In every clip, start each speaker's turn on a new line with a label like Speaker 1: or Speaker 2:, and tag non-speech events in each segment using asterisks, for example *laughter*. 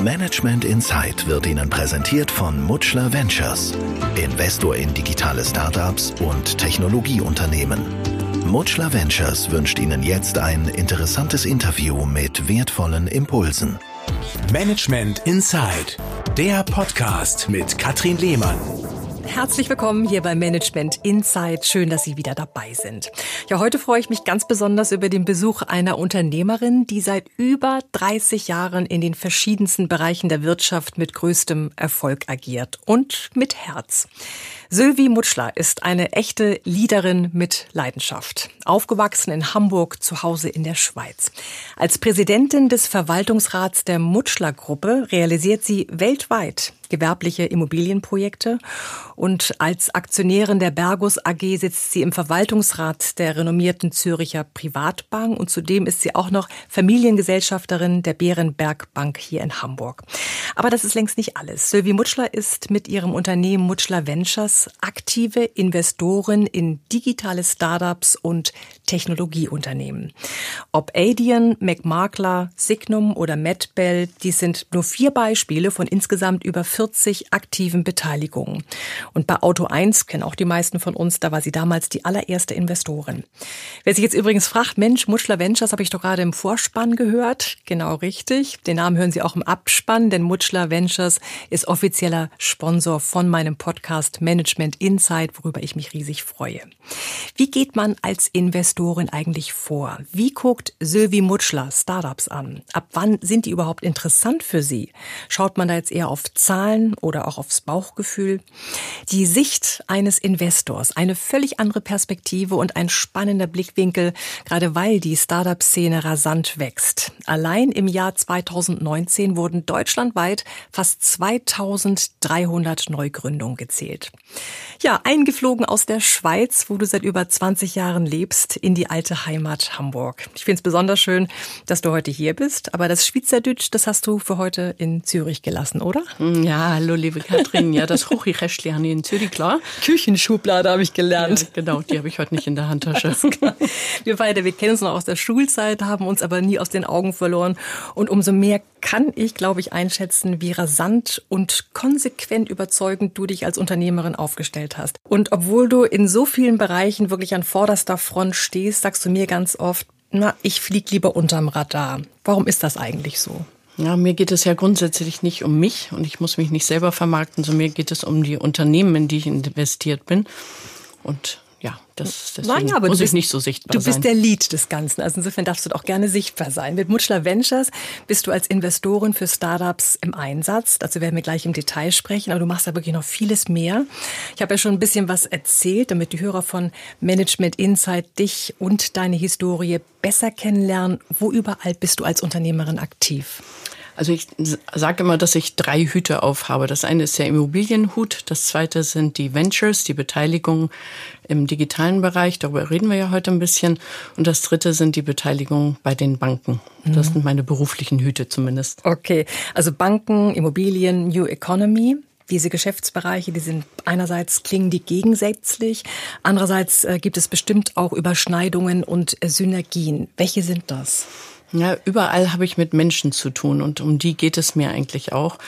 Speaker 1: Management Insight wird Ihnen präsentiert von Mutschler Ventures, Investor in digitale Startups und Technologieunternehmen. Mutschler Ventures wünscht Ihnen jetzt ein interessantes Interview mit wertvollen Impulsen.
Speaker 2: Management Insight, der Podcast mit Katrin Lehmann.
Speaker 3: Herzlich willkommen hier bei Management Insight. Schön, dass Sie wieder dabei sind. Ja, heute freue ich mich ganz besonders über den Besuch einer Unternehmerin, die seit über 30 Jahren in den verschiedensten Bereichen der Wirtschaft mit größtem Erfolg agiert und mit Herz. Sylvie Mutschler ist eine echte Leaderin mit Leidenschaft. Aufgewachsen in Hamburg, zu Hause in der Schweiz. Als Präsidentin des Verwaltungsrats der Mutschler Gruppe realisiert sie weltweit gewerbliche Immobilienprojekte und als Aktionärin der Bergus AG sitzt sie im Verwaltungsrat der renommierten Züricher Privatbank und zudem ist sie auch noch Familiengesellschafterin der Bärenberg Bank hier in Hamburg. Aber das ist längst nicht alles. Sylvie Mutschler ist mit ihrem Unternehmen Mutschler Ventures aktive Investoren in digitale Startups und Technologieunternehmen. Ob Adian, McMakler, Signum oder MedBell, dies sind nur vier Beispiele von insgesamt über 40 aktiven Beteiligungen. Und bei Auto 1 kennen auch die meisten von uns, da war sie damals die allererste Investorin. Wer sich jetzt übrigens fragt, Mensch, Mutschler Ventures habe ich doch gerade im Vorspann gehört. Genau richtig. Den Namen hören Sie auch im Abspann, denn Mutschler Ventures ist offizieller Sponsor von meinem Podcast Management Insight, worüber ich mich riesig freue. Wie geht man als Investorin eigentlich vor? Wie guckt Sylvie Mutschler Startups an? Ab wann sind die überhaupt interessant für Sie? Schaut man da jetzt eher auf Zahlen oder auch aufs Bauchgefühl? Die Sicht eines Investors, eine völlig andere Perspektive und ein spannender Blickwinkel, gerade weil die Startup-Szene rasant wächst. Allein im Jahr 2019 wurden deutschlandweit fast 2300 Neugründungen gezählt. Ja, eingeflogen aus der Schweiz, wo du seit über 20 Jahren lebst, in die alte Heimat Hamburg. Ich finde es besonders schön, dass du heute hier bist, aber das Schweizerdeutsch, das hast du für heute in Zürich gelassen, oder?
Speaker 4: Hm, ja, hallo liebe Katrin, ja, das Hochrechtli habe ich in Zürich, klar.
Speaker 3: Küchenschublade habe ich gelernt. Ja,
Speaker 4: genau, die habe ich heute nicht in der Handtasche.
Speaker 3: wir beide, wir kennen uns noch aus der Schulzeit, haben uns aber nie aus den Augen verloren und umso mehr kann ich, glaube ich, einschätzen, wie rasant und konsequent überzeugend du dich als Unternehmerin aufgestellt hast. Und obwohl du in so vielen Bereichen wirklich an vorderster Front stehst, sagst du mir ganz oft, na, ich flieg lieber unterm Radar. Warum ist das eigentlich so?
Speaker 4: Ja, mir geht es ja grundsätzlich nicht um mich und ich muss mich nicht selber vermarkten, sondern mir geht es um die Unternehmen, in die ich investiert bin. Und ja, das deswegen naja, aber muss
Speaker 3: bist,
Speaker 4: ich nicht so sichtbar
Speaker 3: Du bist
Speaker 4: sein.
Speaker 3: der Lead des Ganzen. Also insofern darfst du auch gerne sichtbar sein. Mit Mutschler Ventures bist du als Investorin für Startups im Einsatz. Dazu werden wir gleich im Detail sprechen, aber du machst da wirklich noch vieles mehr. Ich habe ja schon ein bisschen was erzählt, damit die Hörer von Management Insight dich und deine Historie besser kennenlernen. Wo überall bist du als Unternehmerin aktiv?
Speaker 4: Also ich sage immer, dass ich drei Hüte aufhabe. Das eine ist der Immobilienhut, das zweite sind die Ventures, die Beteiligung im digitalen Bereich, darüber reden wir ja heute ein bisschen. Und das dritte sind die Beteiligungen bei den Banken. Das mhm. sind meine beruflichen Hüte zumindest.
Speaker 3: Okay, also Banken, Immobilien, New Economy. Diese Geschäftsbereiche, die sind einerseits klingen die gegensätzlich, andererseits äh, gibt es bestimmt auch Überschneidungen und äh, Synergien. Welche sind das?
Speaker 4: Ja, überall habe ich mit Menschen zu tun und um die geht es mir eigentlich auch.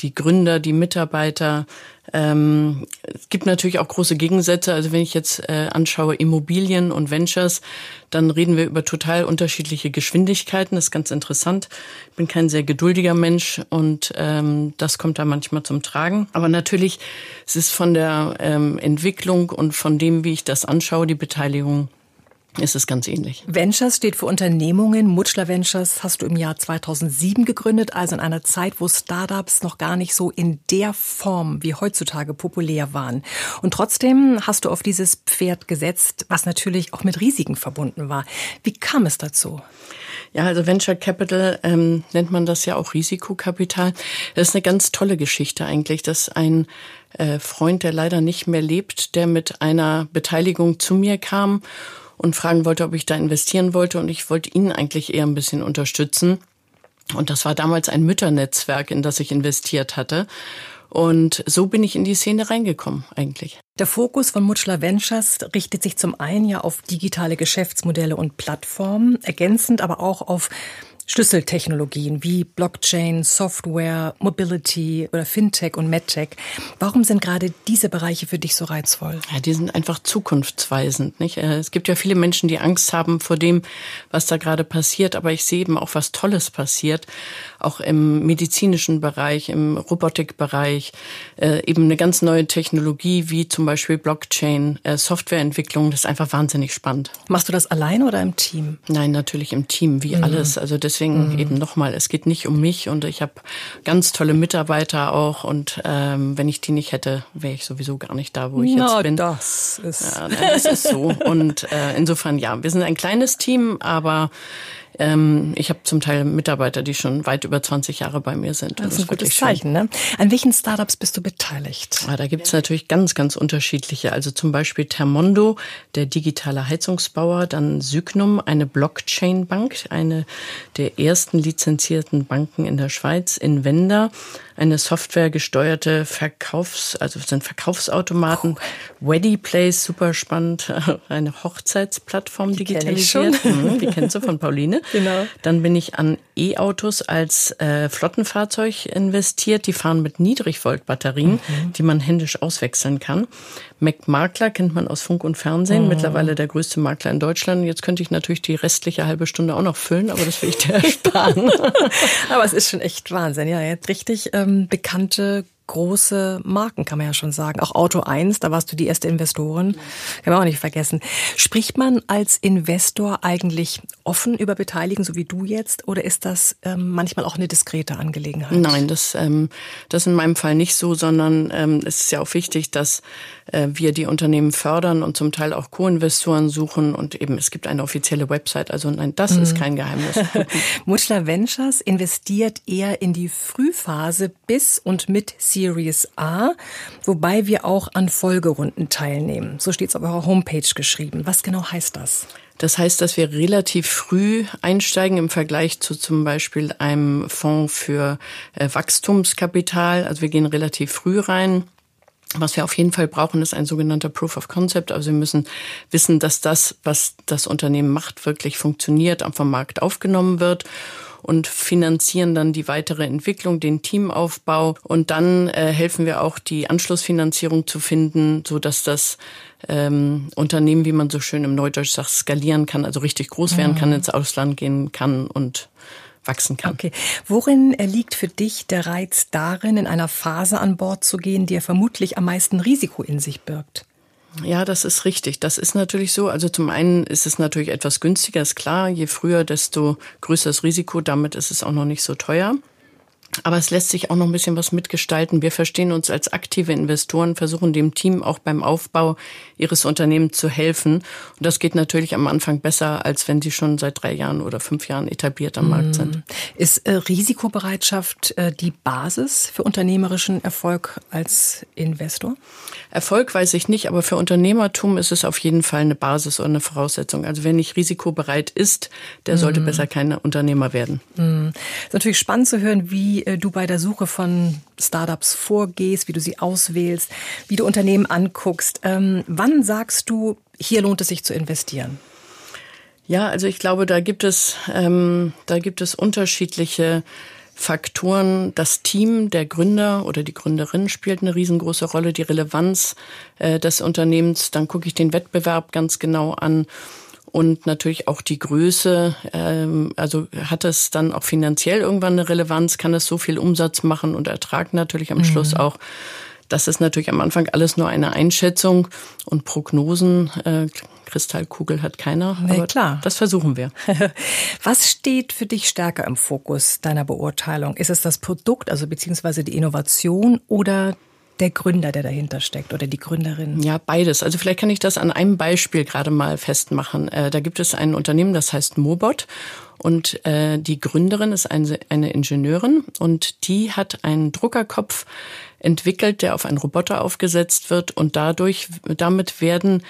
Speaker 4: Die Gründer, die Mitarbeiter. Ähm, es gibt natürlich auch große Gegensätze. Also wenn ich jetzt äh, anschaue Immobilien und Ventures, dann reden wir über total unterschiedliche Geschwindigkeiten. Das ist ganz interessant. Ich bin kein sehr geduldiger Mensch und ähm, das kommt da manchmal zum Tragen. Aber natürlich, es ist von der ähm, Entwicklung und von dem, wie ich das anschaue, die Beteiligung ist es ganz ähnlich.
Speaker 3: Ventures steht für Unternehmungen. Mutschler Ventures hast du im Jahr 2007 gegründet, also in einer Zeit, wo Startups noch gar nicht so in der Form wie heutzutage populär waren. Und trotzdem hast du auf dieses Pferd gesetzt, was natürlich auch mit Risiken verbunden war. Wie kam es dazu?
Speaker 4: Ja, also Venture Capital ähm, nennt man das ja auch Risikokapital. Das ist eine ganz tolle Geschichte eigentlich, dass ein äh, Freund, der leider nicht mehr lebt, der mit einer Beteiligung zu mir kam und fragen wollte, ob ich da investieren wollte. Und ich wollte ihn eigentlich eher ein bisschen unterstützen. Und das war damals ein Mütternetzwerk, in das ich investiert hatte. Und so bin ich in die Szene reingekommen eigentlich.
Speaker 3: Der Fokus von Mutschler Ventures richtet sich zum einen ja auf digitale Geschäftsmodelle und Plattformen, ergänzend aber auch auf Schlüsseltechnologien wie Blockchain, Software, Mobility oder Fintech und MedTech. Warum sind gerade diese Bereiche für dich so reizvoll?
Speaker 4: Ja, die sind einfach zukunftsweisend. Nicht? Äh, es gibt ja viele Menschen, die Angst haben vor dem, was da gerade passiert, aber ich sehe eben auch, was Tolles passiert, auch im medizinischen Bereich, im Robotikbereich, äh, eben eine ganz neue Technologie wie zum Beispiel Blockchain, äh, Softwareentwicklung, das ist einfach wahnsinnig spannend.
Speaker 3: Machst du das alleine oder im Team?
Speaker 4: Nein, natürlich im Team, wie mhm. alles. Also deswegen mhm. eben nochmal, es geht nicht um mich und ich habe ganz tolle Mitarbeiter auch und ähm, wenn ich die nicht hätte, wäre ich sowieso gar nicht da, wo ich Na, jetzt bin.
Speaker 3: Das ist,
Speaker 4: ja, das ist so. *laughs* Und äh, insofern ja, wir sind ein kleines Team, aber ähm, ich habe zum Teil Mitarbeiter, die schon weit über 20 Jahre bei mir sind.
Speaker 3: Das, ist ein gutes Zeichen. Ne? An welchen Startups bist du beteiligt?
Speaker 4: Ja, da gibt es natürlich ganz, ganz unterschiedliche. Also zum Beispiel Thermondo, der digitale Heizungsbauer, dann Sygnum, eine Blockchain-Bank, eine der ersten lizenzierten Banken in der Schweiz, Invenda, eine softwaregesteuerte Verkaufs-, also sind Verkaufsautomaten. Cool. Weddy Place, super spannend, *laughs* eine Hochzeitsplattform die digitalisiert. Kenn mhm, die kennst du von Pauline. *laughs* Genau. Dann bin ich an E-Autos als äh, Flottenfahrzeug investiert. Die fahren mit Niedrigvoltbatterien, mhm. die man händisch auswechseln kann. McMakler kennt man aus Funk und Fernsehen, mhm. mittlerweile der größte Makler in Deutschland. Jetzt könnte ich natürlich die restliche halbe Stunde auch noch füllen, aber das will ich dir *laughs* ersparen.
Speaker 3: aber es ist schon echt Wahnsinn. Ja, jetzt richtig ähm, bekannte große Marken, kann man ja schon sagen. Auch Auto 1, da warst du die erste Investorin. Kann man auch nicht vergessen. Spricht man als Investor eigentlich offen über Beteiligen, so wie du jetzt, oder ist das ähm, manchmal auch eine diskrete Angelegenheit?
Speaker 4: Nein, das, ähm, das ist in meinem Fall nicht so, sondern ähm, es ist ja auch wichtig, dass äh, wir die Unternehmen fördern und zum Teil auch Co-Investoren suchen und eben es gibt eine offizielle Website. Also nein, das mhm. ist kein Geheimnis. *laughs*
Speaker 3: Mutschler Ventures investiert eher in die Frühphase bis und mit Series A, wobei wir auch an Folgerunden teilnehmen. So steht es auf eurer Homepage geschrieben. Was genau heißt das?
Speaker 4: Das heißt, dass wir relativ früh einsteigen im Vergleich zu zum Beispiel einem Fonds für äh, Wachstumskapital. Also wir gehen relativ früh rein. Was wir auf jeden Fall brauchen, ist ein sogenannter Proof of Concept. Also wir müssen wissen, dass das, was das Unternehmen macht, wirklich funktioniert, vom Markt aufgenommen wird und finanzieren dann die weitere Entwicklung, den Teamaufbau und dann äh, helfen wir auch die Anschlussfinanzierung zu finden, so dass das ähm, Unternehmen, wie man so schön im Neudeutsch sagt, skalieren kann, also richtig groß werden kann, mhm. ins Ausland gehen kann und wachsen kann.
Speaker 3: Okay. Worin liegt für dich der Reiz darin, in einer Phase an Bord zu gehen, die ja vermutlich am meisten Risiko in sich birgt?
Speaker 4: Ja, das ist richtig. Das ist natürlich so. Also zum einen ist es natürlich etwas günstiger, ist klar. Je früher, desto größer das Risiko. Damit ist es auch noch nicht so teuer. Aber es lässt sich auch noch ein bisschen was mitgestalten. Wir verstehen uns als aktive Investoren, versuchen dem Team auch beim Aufbau ihres Unternehmens zu helfen. Und das geht natürlich am Anfang besser, als wenn sie schon seit drei Jahren oder fünf Jahren etabliert am Markt sind. Mm.
Speaker 3: Ist äh, Risikobereitschaft äh, die Basis für unternehmerischen Erfolg als Investor?
Speaker 4: Erfolg weiß ich nicht, aber für Unternehmertum ist es auf jeden Fall eine Basis oder eine Voraussetzung. Also wer nicht risikobereit ist, der sollte mm. besser kein Unternehmer werden.
Speaker 3: Mm. Ist natürlich spannend zu hören, wie du bei der Suche von Startups vorgehst, wie du sie auswählst, wie du Unternehmen anguckst. Ähm, wann sagst du, hier lohnt es sich zu investieren?
Speaker 4: Ja, also ich glaube, da gibt es, ähm, da gibt es unterschiedliche Faktoren. Das Team der Gründer oder die Gründerin spielt eine riesengroße Rolle, die Relevanz äh, des Unternehmens. Dann gucke ich den Wettbewerb ganz genau an und natürlich auch die Größe. Ähm, also hat es dann auch finanziell irgendwann eine Relevanz? Kann es so viel Umsatz machen und Ertrag natürlich am mhm. Schluss auch? Das ist natürlich am Anfang alles nur eine Einschätzung und Prognosen. Äh, Kristallkugel hat keiner.
Speaker 3: Nee, aber klar.
Speaker 4: Das versuchen wir. *laughs*
Speaker 3: Was steht für dich stärker im Fokus deiner Beurteilung? Ist es das Produkt, also beziehungsweise die Innovation oder der Gründer, der dahinter steckt oder die Gründerin?
Speaker 4: Ja, beides. Also vielleicht kann ich das an einem Beispiel gerade mal festmachen. Äh, da gibt es ein Unternehmen, das heißt Mobot. Und äh, die Gründerin ist eine, eine Ingenieurin und die hat einen Druckerkopf entwickelt, der auf einen Roboter aufgesetzt wird und dadurch, damit werden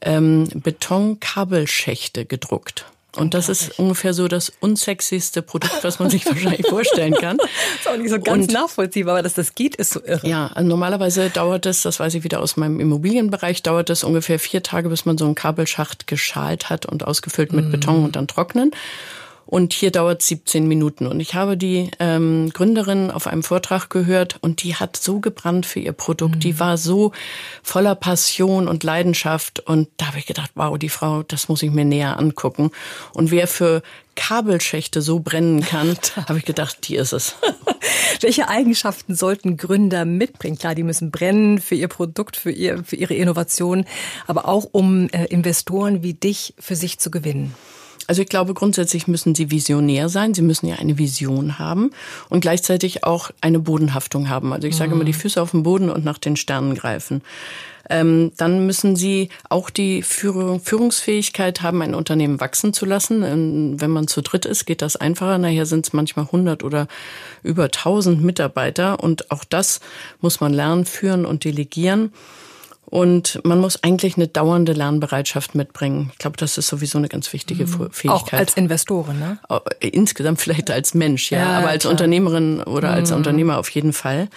Speaker 4: ähm, Betonkabelschächte gedruckt. Und das ist ungefähr so das unsexyste Produkt, was man sich *laughs* wahrscheinlich vorstellen kann. Das
Speaker 3: ist auch nicht so ganz und, nachvollziehbar, aber dass das geht, ist so irre.
Speaker 4: Ja, also normalerweise dauert es, das weiß ich wieder aus meinem Immobilienbereich, dauert es ungefähr vier Tage, bis man so einen Kabelschacht geschalt hat und ausgefüllt mit mm. Beton und dann trocknen. Und hier dauert 17 Minuten. Und ich habe die ähm, Gründerin auf einem Vortrag gehört und die hat so gebrannt für ihr Produkt. Mhm. Die war so voller Passion und Leidenschaft. Und da habe ich gedacht, wow, die Frau, das muss ich mir näher angucken. Und wer für Kabelschächte so brennen kann, *laughs* habe ich gedacht, die ist es. *laughs*
Speaker 3: Welche Eigenschaften sollten Gründer mitbringen? Klar, die müssen brennen für ihr Produkt, für, ihr, für ihre Innovation, aber auch um äh, Investoren wie dich für sich zu gewinnen.
Speaker 4: Also ich glaube, grundsätzlich müssen sie visionär sein. Sie müssen ja eine Vision haben und gleichzeitig auch eine Bodenhaftung haben. Also ich sage mhm. immer, die Füße auf dem Boden und nach den Sternen greifen. Ähm, dann müssen sie auch die Führung, Führungsfähigkeit haben, ein Unternehmen wachsen zu lassen. Ähm, wenn man zu dritt ist, geht das einfacher. Nachher sind es manchmal 100 oder über 1000 Mitarbeiter. Und auch das muss man lernen, führen und delegieren. Und man muss eigentlich eine dauernde Lernbereitschaft mitbringen. Ich glaube, das ist sowieso eine ganz wichtige mhm. Fähigkeit.
Speaker 3: Auch als Investorin, ne?
Speaker 4: Insgesamt vielleicht als Mensch, ja, ja aber als klar. Unternehmerin oder mhm. als Unternehmer auf jeden Fall.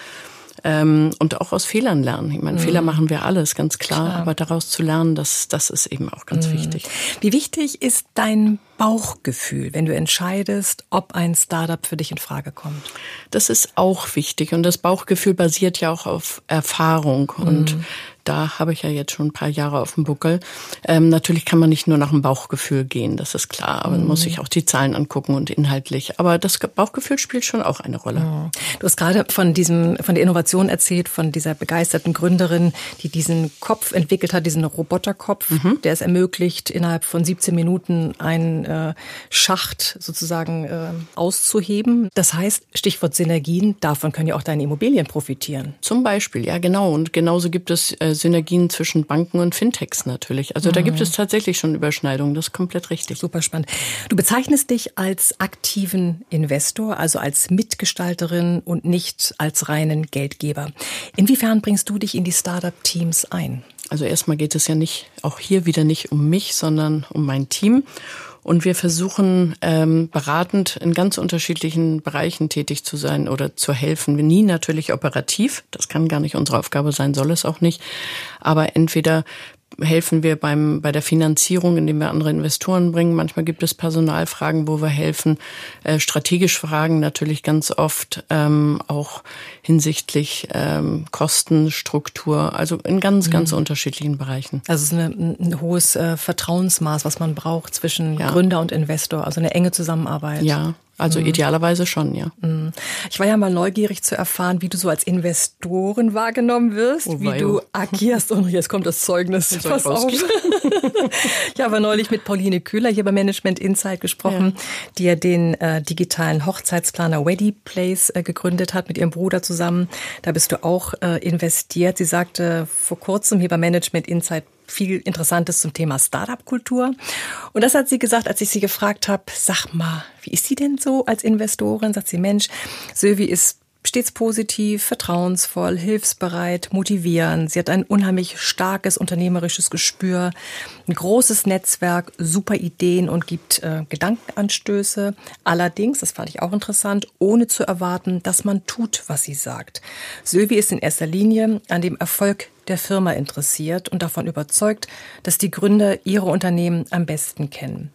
Speaker 4: Ähm, und auch aus Fehlern lernen. Ich meine, mhm. Fehler machen wir alles, ganz klar, klar, aber daraus zu lernen, das, das ist eben auch ganz mhm. wichtig.
Speaker 3: Wie wichtig ist dein Bauchgefühl, wenn du entscheidest, ob ein Startup für dich in Frage kommt?
Speaker 4: Das ist auch wichtig und das Bauchgefühl basiert ja auch auf Erfahrung und mhm da habe ich ja jetzt schon ein paar Jahre auf dem Buckel. Ähm, natürlich kann man nicht nur nach dem Bauchgefühl gehen, das ist klar. Aber man muss mhm. sich auch die Zahlen angucken und inhaltlich. Aber das Bauchgefühl spielt schon auch eine Rolle. Mhm.
Speaker 3: Du hast gerade von diesem, von der Innovation erzählt, von dieser begeisterten Gründerin, die diesen Kopf entwickelt hat, diesen Roboterkopf, mhm. der es ermöglicht, innerhalb von 17 Minuten einen äh, Schacht sozusagen äh, auszuheben. Das heißt, Stichwort Synergien, davon können ja auch deine Immobilien profitieren.
Speaker 4: Zum Beispiel, ja genau. Und genauso gibt es äh, Synergien zwischen Banken und Fintechs natürlich. Also mhm. da gibt es tatsächlich schon Überschneidungen, das ist komplett richtig.
Speaker 3: Super spannend. Du bezeichnest dich als aktiven Investor, also als Mitgestalterin und nicht als reinen Geldgeber. Inwiefern bringst du dich in die Startup-Teams ein?
Speaker 4: Also erstmal geht es ja nicht, auch hier wieder nicht um mich, sondern um mein Team. Und wir versuchen ähm, beratend in ganz unterschiedlichen Bereichen tätig zu sein oder zu helfen. Nie natürlich operativ, das kann gar nicht unsere Aufgabe sein, soll es auch nicht. Aber entweder helfen wir beim, bei der Finanzierung, indem wir andere Investoren bringen. Manchmal gibt es Personalfragen, wo wir helfen. Äh, strategisch Fragen natürlich ganz oft, ähm, auch hinsichtlich ähm, Kostenstruktur, also in ganz, ganz mhm. unterschiedlichen Bereichen.
Speaker 3: Also es ist eine, ein hohes äh, Vertrauensmaß, was man braucht zwischen ja. Gründer und Investor, also eine enge Zusammenarbeit.
Speaker 4: Ja, also mhm. idealerweise schon, ja.
Speaker 3: Mhm. Ich war ja mal neugierig zu erfahren, wie du so als Investoren wahrgenommen wirst, oh, wie du agierst. Und jetzt kommt das Zeugnis. Pass auf. *laughs* ich habe neulich mit Pauline Kühler hier bei Management Insight gesprochen, ja. die ja den äh, digitalen Hochzeitsplaner Weddy Place äh, gegründet hat mit ihrem Bruder zusammen. Da bist du auch äh, investiert. Sie sagte vor kurzem hier bei Management Insight viel Interessantes zum Thema Startup-Kultur. Und das hat sie gesagt, als ich sie gefragt habe, sag mal, wie ist sie denn so als Investorin? Sagt sie, Mensch, Sylvie ist stets positiv, vertrauensvoll, hilfsbereit, motivierend. Sie hat ein unheimlich starkes unternehmerisches Gespür, ein großes Netzwerk, super Ideen und gibt äh, Gedankenanstöße. Allerdings, das fand ich auch interessant, ohne zu erwarten, dass man tut, was sie sagt. Sylvie ist in erster Linie an dem Erfolg der Firma interessiert und davon überzeugt, dass die Gründer ihre Unternehmen am besten kennen.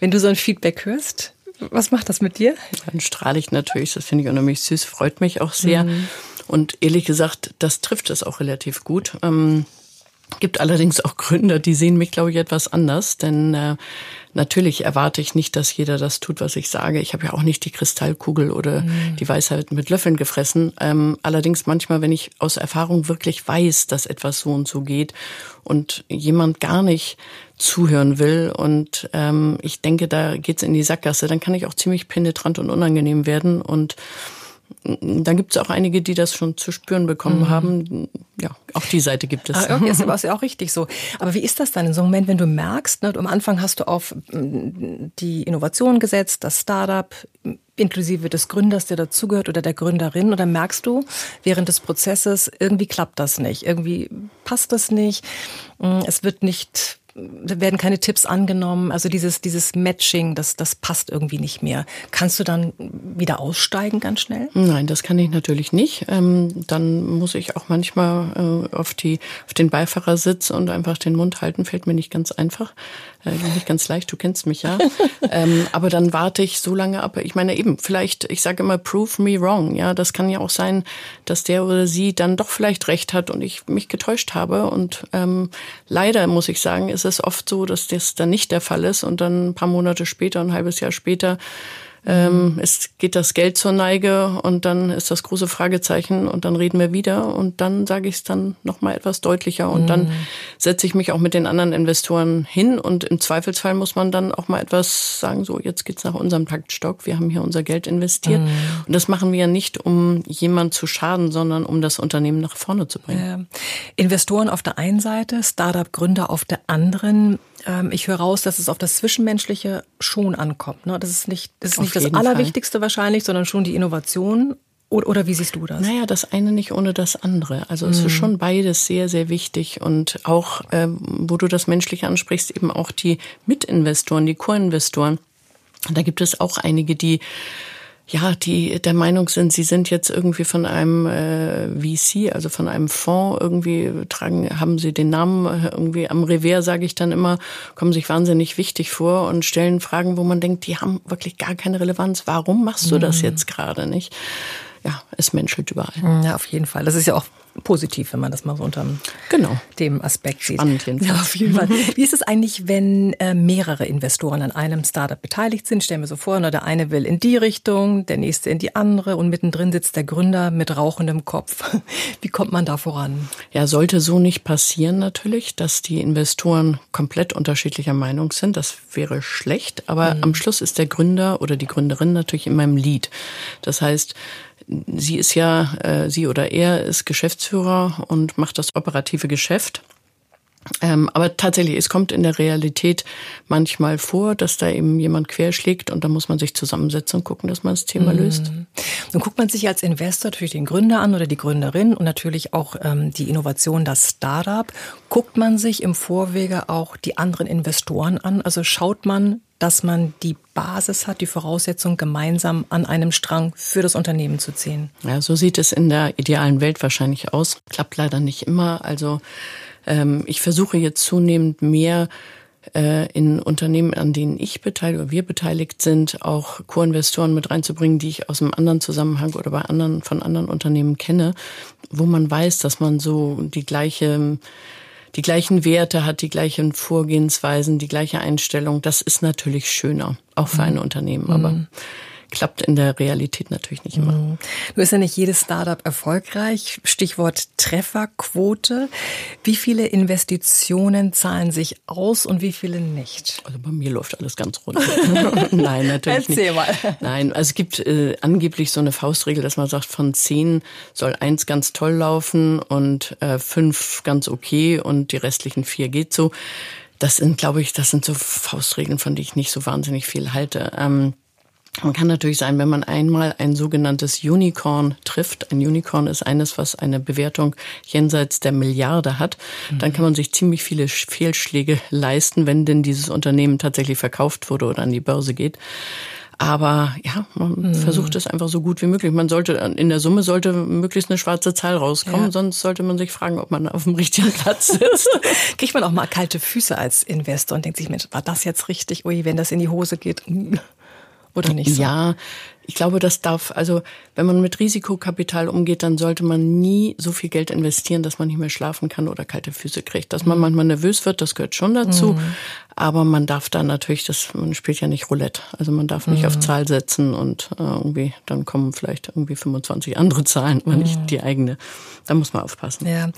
Speaker 3: Wenn du so ein Feedback hörst, was macht das mit dir?
Speaker 4: Dann strahle ich natürlich, das finde ich unheimlich süß, freut mich auch sehr. Mhm. Und ehrlich gesagt, das trifft es auch relativ gut. Ähm, gibt allerdings auch Gründer, die sehen mich, glaube ich, etwas anders, denn äh, natürlich erwarte ich nicht, dass jeder das tut, was ich sage. Ich habe ja auch nicht die Kristallkugel oder mhm. die Weisheit mit Löffeln gefressen. Ähm, allerdings manchmal, wenn ich aus Erfahrung wirklich weiß, dass etwas so und so geht und jemand gar nicht zuhören will und ähm, ich denke, da geht's in die Sackgasse, dann kann ich auch ziemlich penetrant und unangenehm werden und dann gibt es auch einige, die das schon zu spüren bekommen mhm. haben. Ja, auch die Seite gibt es.
Speaker 3: Ah, okay, ist ja auch richtig so. Aber wie ist das dann in so einem Moment, wenn du merkst, ne, am Anfang hast du auf mm, die Innovation gesetzt, das Startup, inklusive des Gründers, der dazugehört oder der Gründerin, und dann merkst du während des Prozesses, irgendwie klappt das nicht, irgendwie passt das nicht, mm, es wird nicht da werden keine Tipps angenommen. Also dieses, dieses Matching, das, das passt irgendwie nicht mehr. Kannst du dann wieder aussteigen ganz schnell?
Speaker 4: Nein, das kann ich natürlich nicht. Ähm, dann muss ich auch manchmal äh, auf, die, auf den Beifahrersitz und einfach den Mund halten. Fällt mir nicht ganz einfach. Äh, nicht ganz leicht, du kennst mich ja. *laughs* ähm, aber dann warte ich so lange ab. Ich meine eben, vielleicht, ich sage immer, prove me wrong. Ja, das kann ja auch sein, dass der oder sie dann doch vielleicht recht hat und ich mich getäuscht habe. Und ähm, leider muss ich sagen, ist es oft so, dass das dann nicht der Fall ist und dann ein paar Monate später, ein halbes Jahr später, ähm, es geht das Geld zur Neige und dann ist das große Fragezeichen und dann reden wir wieder und dann sage ich es dann nochmal etwas deutlicher und mhm. dann setze ich mich auch mit den anderen Investoren hin und im Zweifelsfall muss man dann auch mal etwas sagen, so jetzt geht's nach unserem Taktstock, wir haben hier unser Geld investiert mhm. und das machen wir ja nicht, um jemand zu schaden, sondern um das Unternehmen nach vorne zu bringen.
Speaker 3: Ja. Investoren auf der einen Seite, Startup-Gründer auf der anderen. Ähm, ich höre raus, dass es auf das Zwischenmenschliche schon ankommt. Ne? Das ist nicht, das, ist nicht das Allerwichtigste Fall. wahrscheinlich, sondern schon die Innovation. Oder, oder wie siehst du das?
Speaker 4: Naja, das eine nicht ohne das andere. Also es ist mhm. schon beides sehr, sehr wichtig. Und auch, äh, wo du das Menschliche ansprichst, eben auch die Mitinvestoren, die Co-Investoren. Da gibt es auch einige, die ja, die der Meinung sind, sie sind jetzt irgendwie von einem äh, VC, also von einem Fonds irgendwie tragen, haben sie den Namen äh, irgendwie am Revers, sage ich dann immer, kommen sich wahnsinnig wichtig vor und stellen Fragen, wo man denkt, die haben wirklich gar keine Relevanz. Warum machst du das mhm. jetzt gerade nicht? Ja, es menschelt überall.
Speaker 3: Ja, auf jeden Fall. Das ist ja auch positiv, wenn man das mal so unter
Speaker 4: genau.
Speaker 3: dem Aspekt sieht.
Speaker 4: Spannend jedenfalls. Ja,
Speaker 3: auf jeden Fall. Wie ist es eigentlich, wenn äh, mehrere Investoren an einem Startup beteiligt sind? Stellen wir so vor, ne, der eine will in die Richtung, der nächste in die andere und mittendrin sitzt der Gründer mit rauchendem Kopf. *laughs* Wie kommt man da voran?
Speaker 4: Ja, sollte so nicht passieren natürlich, dass die Investoren komplett unterschiedlicher Meinung sind. Das wäre schlecht, aber mhm. am Schluss ist der Gründer oder die Gründerin natürlich immer im Lead. Das heißt, sie ist ja, äh, sie oder er ist Geschäftsführer und macht das operative Geschäft. Ähm, aber tatsächlich, es kommt in der Realität manchmal vor, dass da eben jemand querschlägt und da muss man sich zusammensetzen und gucken, dass man das Thema mhm. löst.
Speaker 3: Nun guckt man sich als Investor natürlich den Gründer an oder die Gründerin und natürlich auch ähm, die Innovation, das Startup. Guckt man sich im Vorwege auch die anderen Investoren an? Also schaut man, dass man die Basis hat, die Voraussetzung, gemeinsam an einem Strang für das Unternehmen zu ziehen.
Speaker 4: Ja, so sieht es in der idealen Welt wahrscheinlich aus. Klappt leider nicht immer. Also ähm, ich versuche jetzt zunehmend mehr äh, in Unternehmen, an denen ich beteiligt oder wir beteiligt sind, auch Co-Investoren mit reinzubringen, die ich aus einem anderen Zusammenhang oder bei anderen von anderen Unternehmen kenne, wo man weiß, dass man so die gleiche die gleichen Werte hat, die gleichen Vorgehensweisen, die gleiche Einstellung. Das ist natürlich schöner, auch für ein mhm. Unternehmen. Aber mhm klappt in der Realität natürlich nicht immer. Mhm.
Speaker 3: Nur ist ja nicht jedes Startup erfolgreich. Stichwort Trefferquote. Wie viele Investitionen zahlen sich aus und wie viele nicht?
Speaker 4: Also bei mir läuft alles ganz rund. *laughs* Nein, natürlich
Speaker 3: Erzähl
Speaker 4: nicht.
Speaker 3: mal.
Speaker 4: Nein, also es gibt äh, angeblich so eine Faustregel, dass man sagt, von zehn soll eins ganz toll laufen und äh, fünf ganz okay und die restlichen vier geht so. Das sind, glaube ich, das sind so Faustregeln, von denen ich nicht so wahnsinnig viel halte. Ähm, man kann natürlich sein, wenn man einmal ein sogenanntes Unicorn trifft. Ein Unicorn ist eines, was eine Bewertung jenseits der Milliarde hat. Dann kann man sich ziemlich viele Fehlschläge leisten, wenn denn dieses Unternehmen tatsächlich verkauft wurde oder an die Börse geht. Aber ja, man mhm. versucht es einfach so gut wie möglich. Man sollte, in der Summe sollte möglichst eine schwarze Zahl rauskommen, ja. sonst sollte man sich fragen, ob man auf dem richtigen Platz *laughs* sitzt.
Speaker 3: Kriegt man auch mal kalte Füße als Investor und denkt sich, Mensch, war das jetzt richtig? Ui, wenn das in die Hose geht. Oder nicht
Speaker 4: so? Ja, ich glaube, das darf, also wenn man mit Risikokapital umgeht, dann sollte man nie so viel Geld investieren, dass man nicht mehr schlafen kann oder kalte Füße kriegt. Dass man mhm. manchmal nervös wird, das gehört schon dazu. Mhm. Aber man darf da natürlich, das, man spielt ja nicht Roulette. Also man darf nicht mhm. auf Zahl setzen und äh, irgendwie, dann kommen vielleicht irgendwie 25 andere *laughs* Zahlen, aber nicht mhm. die eigene. Da muss man aufpassen.
Speaker 3: Ja.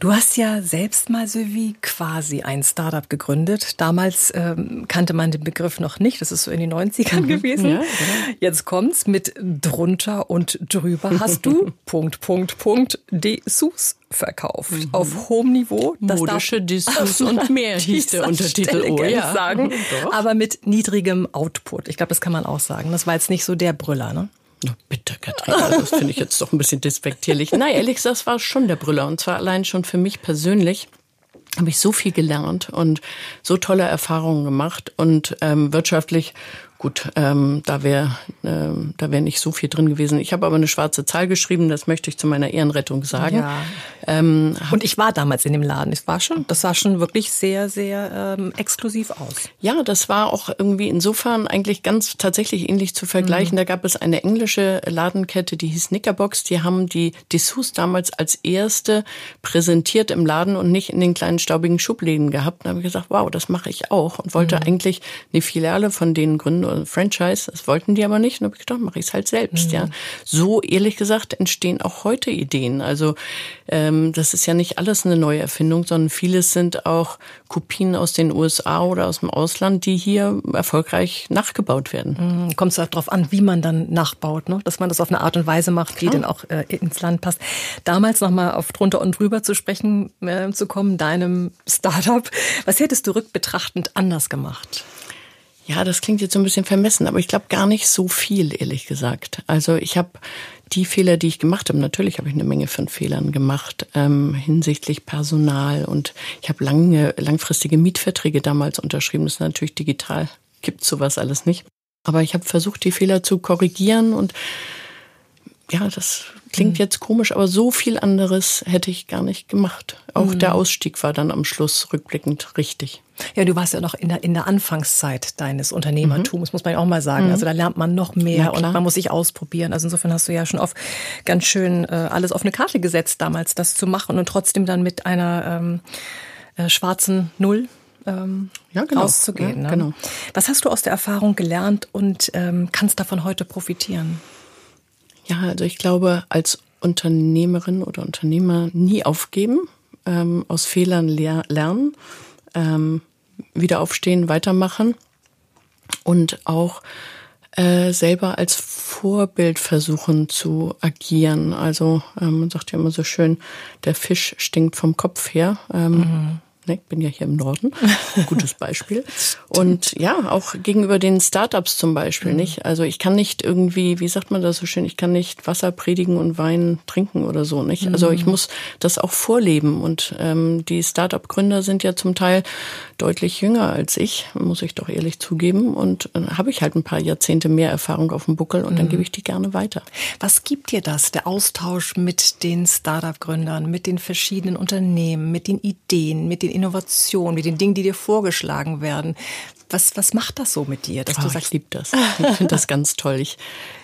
Speaker 3: Du hast ja selbst mal so wie quasi ein Startup gegründet. Damals ähm, kannte man den Begriff noch nicht. Das ist so in den 90ern mhm. gewesen. Ja, genau. Jetzt kommt's mit drunter und drüber hast du *laughs* Punkt, Punkt, Punkt, Dessous verkauft. Mhm. Auf hohem Niveau.
Speaker 4: Das Modische Dessous *laughs* und mehr hieß der Untertitel. Oh, ja.
Speaker 3: sagen. aber mit niedrigem Output. Ich glaube, das kann man auch sagen. Das war jetzt nicht so der Brüller, ne?
Speaker 4: Na bitte, Katrin, also das finde ich jetzt doch ein bisschen despektierlich. Nein, ehrlich gesagt, das war schon der Brüller. Und zwar allein schon für mich persönlich. habe ich so viel gelernt und so tolle Erfahrungen gemacht und ähm, wirtschaftlich Gut, ähm, da wäre ähm, da wäre nicht so viel drin gewesen. Ich habe aber eine schwarze Zahl geschrieben, das möchte ich zu meiner Ehrenrettung sagen. Ja.
Speaker 3: Ähm, und ich war damals in dem Laden. Es war schon, das sah schon wirklich sehr, sehr ähm, exklusiv aus.
Speaker 4: Ja, das war auch irgendwie insofern eigentlich ganz tatsächlich ähnlich zu vergleichen. Mhm. Da gab es eine englische Ladenkette, die hieß Knickerbox. Die haben die Dessous damals als erste präsentiert im Laden und nicht in den kleinen staubigen Schubläden gehabt. Da habe ich gesagt, wow, das mache ich auch und wollte mhm. eigentlich eine Filiale von denen gründen Franchise. Das wollten die aber nicht. Und habe ich gedacht, mache ich es halt selbst. Mhm. Ja, so ehrlich gesagt entstehen auch heute Ideen. Also ähm, das ist ja nicht alles eine neue Erfindung, sondern vieles sind auch Kopien aus den USA oder aus dem Ausland, die hier erfolgreich nachgebaut werden.
Speaker 3: Mhm. Kommt es auch darauf an, wie man dann nachbaut, ne? dass man das auf eine Art und Weise macht, Klar. die dann auch äh, ins Land passt. Damals nochmal auf drunter und drüber zu sprechen äh, zu kommen, deinem Startup. Was hättest du rückbetrachtend anders gemacht?
Speaker 4: Ja, das klingt jetzt so ein bisschen vermessen, aber ich glaube gar nicht so viel, ehrlich gesagt. Also ich habe die Fehler, die ich gemacht habe, natürlich habe ich eine Menge von Fehlern gemacht ähm, hinsichtlich Personal und ich habe lange, langfristige Mietverträge damals unterschrieben. Das ist natürlich digital, gibt sowas alles nicht. Aber ich habe versucht, die Fehler zu korrigieren und ja, das klingt mhm. jetzt komisch, aber so viel anderes hätte ich gar nicht gemacht. Auch mhm. der Ausstieg war dann am Schluss rückblickend richtig.
Speaker 3: Ja, du warst ja noch in der, in der Anfangszeit deines Unternehmertums, mhm. muss man ja auch mal sagen. Mhm. Also da lernt man noch mehr und man muss sich ausprobieren. Also insofern hast du ja schon oft ganz schön äh, alles auf eine Karte gesetzt damals, das zu machen und trotzdem dann mit einer ähm, äh, schwarzen Null ähm, ja, genau. auszugehen. Ja, ne? genau. Was hast du aus der Erfahrung gelernt und ähm, kannst davon heute profitieren?
Speaker 4: Ja, also ich glaube, als Unternehmerin oder Unternehmer nie aufgeben, ähm, aus Fehlern lehr lernen, ähm, wieder aufstehen, weitermachen und auch äh, selber als Vorbild versuchen zu agieren. Also ähm, man sagt ja immer so schön, der Fisch stinkt vom Kopf her. Ähm, mhm. Ne, ich bin ja hier im Norden, ein *laughs* gutes Beispiel. Und ja, auch gegenüber den Startups zum Beispiel, mhm. nicht? Also ich kann nicht irgendwie, wie sagt man das so schön, ich kann nicht Wasser predigen und Wein trinken oder so, nicht? Also ich mhm. muss das auch vorleben. Und ähm, die Startup-Gründer sind ja zum Teil deutlich jünger als ich, muss ich doch ehrlich zugeben. Und äh, habe ich halt ein paar Jahrzehnte mehr Erfahrung auf dem Buckel und mhm. dann gebe ich die gerne weiter.
Speaker 3: Was gibt dir das, der Austausch mit den Startup-Gründern, mit den verschiedenen Unternehmen, mit den Ideen, mit den Innovation, mit den Dingen, die dir vorgeschlagen werden. Was, was macht das so mit dir,
Speaker 4: dass oh, du sagst, ich liebe das. Ich finde das ganz toll. Ich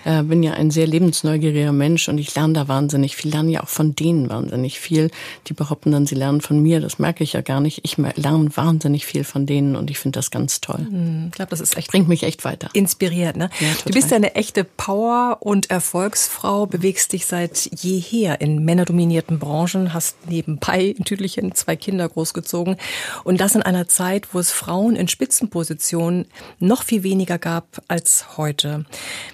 Speaker 4: äh, bin ja ein sehr lebensneugieriger Mensch und ich lerne da wahnsinnig viel. Lerne ja auch von denen wahnsinnig viel. Die behaupten dann, sie lernen von mir. Das merke ich ja gar nicht. Ich lerne wahnsinnig viel von denen und ich finde das ganz toll.
Speaker 3: Hm, ich glaube, das ist echt
Speaker 4: bringt mich echt weiter.
Speaker 3: Inspiriert, ne? Ja, du bist ja eine echte Power und Erfolgsfrau, bewegst dich seit jeher in männerdominierten Branchen, hast nebenbei *laughs* in Tüdelchen zwei Kinder großgezogen und das in einer Zeit, wo es Frauen in Spitzenpositionen Position noch viel weniger gab als heute.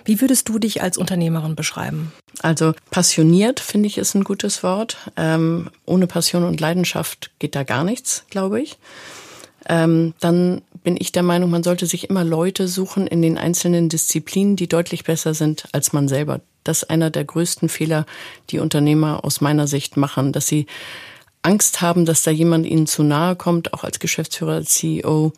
Speaker 3: Wie würdest du dich als Unternehmerin beschreiben?
Speaker 4: Also passioniert finde ich ist ein gutes Wort. Ähm, ohne Passion und Leidenschaft geht da gar nichts, glaube ich. Ähm, dann bin ich der Meinung, man sollte sich immer Leute suchen in den einzelnen Disziplinen, die deutlich besser sind als man selber. Das ist einer der größten Fehler, die Unternehmer aus meiner Sicht machen, dass sie Angst haben, dass da jemand ihnen zu nahe kommt, auch als Geschäftsführer, als CEO,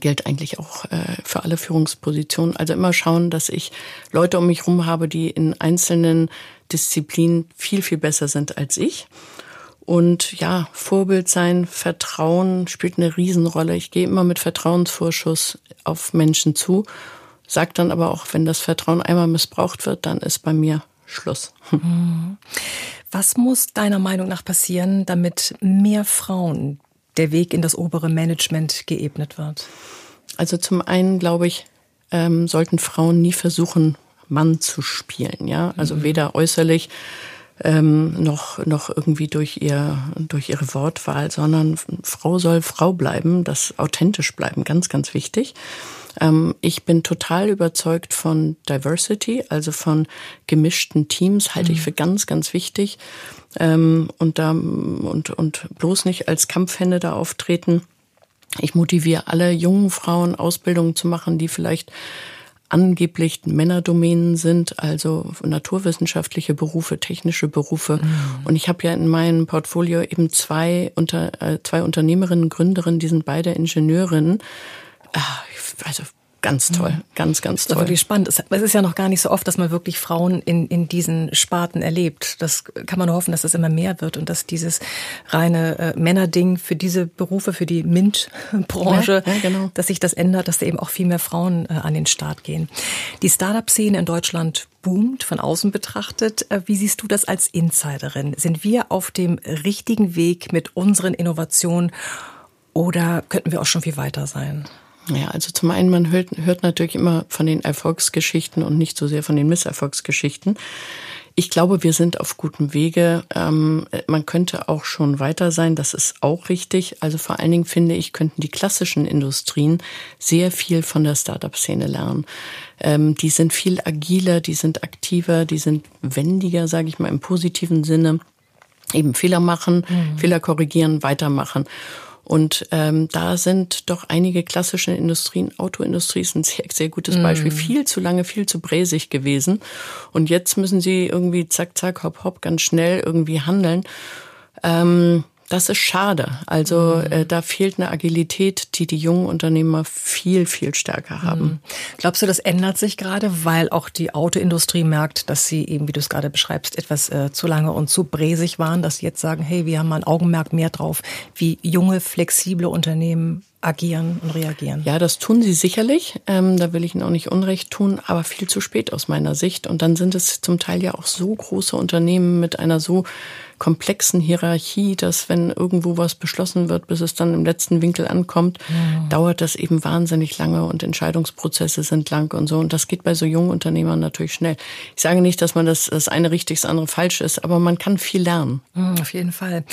Speaker 4: gilt eigentlich auch äh, für alle Führungspositionen. Also immer schauen, dass ich Leute um mich herum habe, die in einzelnen Disziplinen viel, viel besser sind als ich. Und ja, Vorbild sein, Vertrauen spielt eine Riesenrolle. Ich gehe immer mit Vertrauensvorschuss auf Menschen zu, sag dann aber auch, wenn das Vertrauen einmal missbraucht wird, dann ist bei mir Schluss.
Speaker 3: Was muss deiner Meinung nach passieren, damit mehr Frauen der Weg in das obere Management geebnet wird?
Speaker 4: Also zum einen glaube ich, ähm, sollten Frauen nie versuchen, Mann zu spielen, ja. Also mhm. weder äußerlich ähm, noch noch irgendwie durch ihr durch ihre Wortwahl, sondern Frau soll Frau bleiben, das authentisch bleiben, ganz ganz wichtig. Ähm, ich bin total überzeugt von Diversity, also von gemischten Teams, halte mhm. ich für ganz ganz wichtig ähm, und da und und bloß nicht als Kampfhände da auftreten. Ich motiviere alle jungen Frauen Ausbildungen zu machen, die vielleicht angeblich Männerdomänen sind, also naturwissenschaftliche Berufe, technische Berufe. Mhm. Und ich habe ja in meinem Portfolio eben zwei, unter, äh, zwei Unternehmerinnen, Gründerinnen, die sind beide Ingenieurinnen. Ah, also Ganz toll, mhm. ganz, ganz toll.
Speaker 3: Das ist wirklich spannend. Es ist ja noch gar nicht so oft, dass man wirklich Frauen in, in diesen Sparten erlebt. Das kann man nur hoffen, dass das immer mehr wird und dass dieses reine äh, Männerding für diese Berufe, für die MINT-Branche, ja, ja, genau. dass sich das ändert, dass da eben auch viel mehr Frauen äh, an den Start gehen. Die Startup-Szene in Deutschland boomt, von außen betrachtet. Äh, wie siehst du das als Insiderin? Sind wir auf dem richtigen Weg mit unseren Innovationen oder könnten wir auch schon viel weiter sein?
Speaker 4: Ja, also zum einen, man hört, hört natürlich immer von den Erfolgsgeschichten und nicht so sehr von den Misserfolgsgeschichten. Ich glaube, wir sind auf gutem Wege. Ähm, man könnte auch schon weiter sein, das ist auch richtig. Also vor allen Dingen finde ich, könnten die klassischen Industrien sehr viel von der Startup-Szene lernen. Ähm, die sind viel agiler, die sind aktiver, die sind wendiger, sage ich mal im positiven Sinne. Eben Fehler machen, mhm. Fehler korrigieren, weitermachen. Und ähm, da sind doch einige klassische Industrien, Autoindustrie ist ein sehr, sehr gutes Beispiel, mm. viel zu lange, viel zu bräsig gewesen. Und jetzt müssen sie irgendwie zack, zack, hopp, hopp, ganz schnell irgendwie handeln. Ähm, das ist schade. Also mhm. äh, da fehlt eine Agilität, die die jungen Unternehmer viel, viel stärker haben. Mhm.
Speaker 3: Glaubst du, das ändert sich gerade, weil auch die Autoindustrie merkt, dass sie eben, wie du es gerade beschreibst, etwas äh, zu lange und zu bräsig waren, dass sie jetzt sagen, hey, wir haben mal ein Augenmerk mehr drauf, wie junge, flexible Unternehmen agieren und reagieren.
Speaker 4: Ja, das tun sie sicherlich. Ähm, da will ich Ihnen auch nicht Unrecht tun, aber viel zu spät aus meiner Sicht. Und dann sind es zum Teil ja auch so große Unternehmen mit einer so komplexen Hierarchie, dass wenn irgendwo was beschlossen wird, bis es dann im letzten Winkel ankommt, ja. dauert das eben wahnsinnig lange und Entscheidungsprozesse sind lang und so. Und das geht bei so jungen Unternehmern natürlich schnell. Ich sage nicht, dass man das, das eine richtig, das andere falsch ist, aber man kann viel lernen.
Speaker 3: Mhm, auf jeden Fall.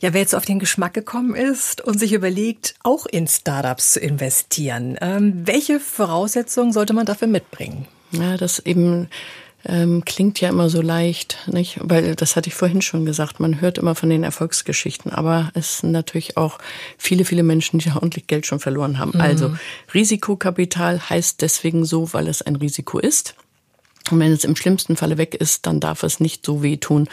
Speaker 3: Ja, wer jetzt auf den Geschmack gekommen ist und sich überlegt, auch in Startups zu investieren, ähm, welche Voraussetzungen sollte man dafür mitbringen?
Speaker 4: Ja, das eben ähm, klingt ja immer so leicht, nicht? Weil das hatte ich vorhin schon gesagt, man hört immer von den Erfolgsgeschichten, aber es sind natürlich auch viele, viele Menschen, die *laughs* ordentlich Geld schon verloren haben. Mhm. Also Risikokapital heißt deswegen so, weil es ein Risiko ist. Und wenn es im schlimmsten Falle weg ist, dann darf es nicht so wehtun,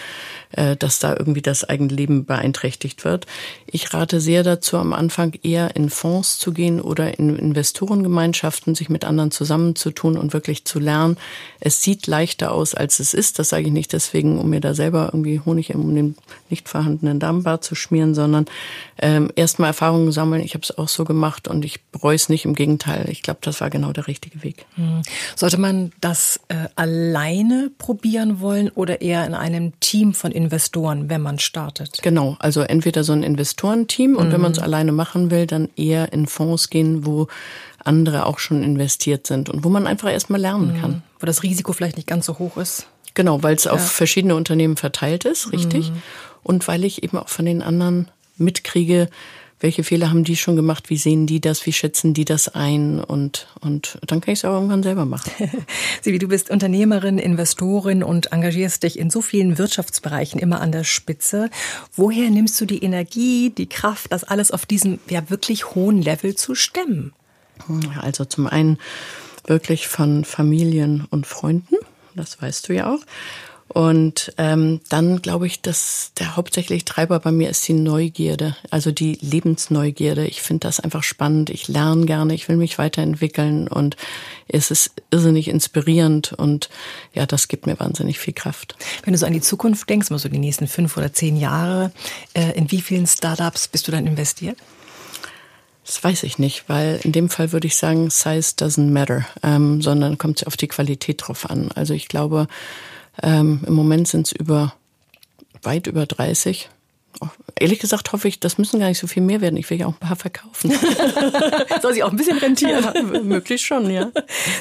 Speaker 4: äh, dass da irgendwie das eigene Leben beeinträchtigt wird. Ich rate sehr dazu, am Anfang eher in Fonds zu gehen oder in Investorengemeinschaften, sich mit anderen zusammenzutun und wirklich zu lernen. Es sieht leichter aus, als es ist. Das sage ich nicht deswegen, um mir da selber irgendwie Honig um den nicht vorhandenen Darmbart zu schmieren, sondern ähm, erstmal Erfahrungen sammeln. Ich habe es auch so gemacht und ich bereue es nicht. Im Gegenteil, ich glaube, das war genau der richtige Weg.
Speaker 3: Hm. Sollte man das äh, alleine probieren wollen oder eher in einem Team von Investoren, wenn man startet?
Speaker 4: Genau, also entweder so ein Investorenteam und mhm. wenn man es alleine machen will, dann eher in Fonds gehen, wo andere auch schon investiert sind und wo man einfach erstmal lernen mhm. kann.
Speaker 3: Wo das Risiko vielleicht nicht ganz so hoch ist.
Speaker 4: Genau, weil es ja. auf verschiedene Unternehmen verteilt ist, richtig. Mhm. Und weil ich eben auch von den anderen mitkriege, welche Fehler haben die schon gemacht, wie sehen die das, wie schätzen die das ein und, und dann kann ich es auch irgendwann selber machen. *laughs*
Speaker 3: Sivi, du bist Unternehmerin, Investorin und engagierst dich in so vielen Wirtschaftsbereichen immer an der Spitze. Woher nimmst du die Energie, die Kraft, das alles auf diesem ja wirklich hohen Level zu stemmen?
Speaker 4: Also zum einen wirklich von Familien und Freunden, das weißt du ja auch. Und ähm, dann glaube ich, dass der hauptsächlich Treiber bei mir ist die Neugierde, also die Lebensneugierde. Ich finde das einfach spannend. Ich lerne gerne, ich will mich weiterentwickeln und es ist irrsinnig inspirierend und ja, das gibt mir wahnsinnig viel Kraft.
Speaker 3: Wenn du so an die Zukunft denkst, mal so die nächsten fünf oder zehn Jahre, äh, in wie vielen Startups bist du dann investiert?
Speaker 4: Das weiß ich nicht, weil in dem Fall würde ich sagen, Size doesn't matter, ähm, sondern kommt es auf die Qualität drauf an. Also ich glaube, ähm, Im Moment sind es über weit über 30 Ehrlich gesagt hoffe ich, das müssen gar nicht so viel mehr werden. Ich will ja auch ein paar verkaufen. *laughs*
Speaker 3: Soll sich auch ein bisschen rentieren?
Speaker 4: Ja, möglich schon, ja.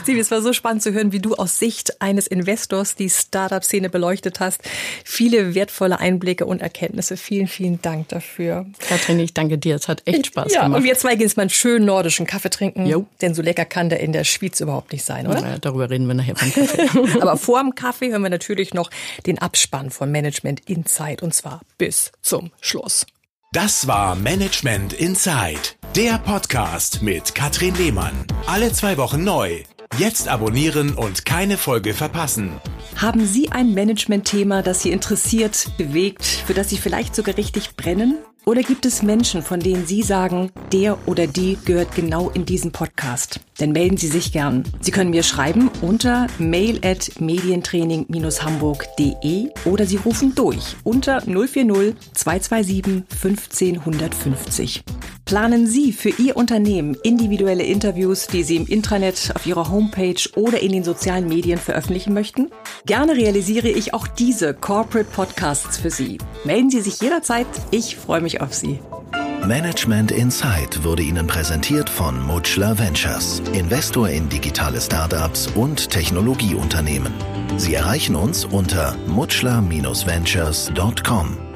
Speaker 3: Sibi, es war so spannend zu hören, wie du aus Sicht eines Investors die Startup-Szene beleuchtet hast. Viele wertvolle Einblicke und Erkenntnisse. Vielen, vielen Dank dafür.
Speaker 4: Katrin, ich danke dir. Es hat echt Spaß ja, gemacht.
Speaker 3: Und wir zwei gehen jetzt mal einen schönen nordischen Kaffee trinken. Jo. Denn so lecker kann der in der Schweiz überhaupt nicht sein, oder?
Speaker 4: Ja, darüber reden wir nachher beim Kaffee. *laughs*
Speaker 3: Aber vor dem Kaffee hören wir natürlich noch den Abspann von Management Insight und zwar bis zum Schluss. Schluss.
Speaker 2: Das war Management Inside, der Podcast mit Katrin Lehmann. Alle zwei Wochen neu. Jetzt abonnieren und keine Folge verpassen.
Speaker 3: Haben Sie ein Management-Thema, das Sie interessiert, bewegt, für das Sie vielleicht sogar richtig brennen? Oder gibt es Menschen, von denen Sie sagen, der oder die gehört genau in diesen Podcast? Dann melden Sie sich gern. Sie können mir schreiben unter mail at medientraining-hamburg.de oder Sie rufen durch unter 040 227 15 150. Planen Sie für Ihr Unternehmen individuelle Interviews, die Sie im Intranet, auf Ihrer Homepage oder in den sozialen Medien veröffentlichen möchten? Gerne realisiere ich auch diese Corporate Podcasts für Sie. Melden Sie sich jederzeit. Ich freue mich auf Sie.
Speaker 1: Management Insight wurde Ihnen präsentiert von Mutschler Ventures, Investor in digitale Startups und Technologieunternehmen. Sie erreichen uns unter mutschler-ventures.com.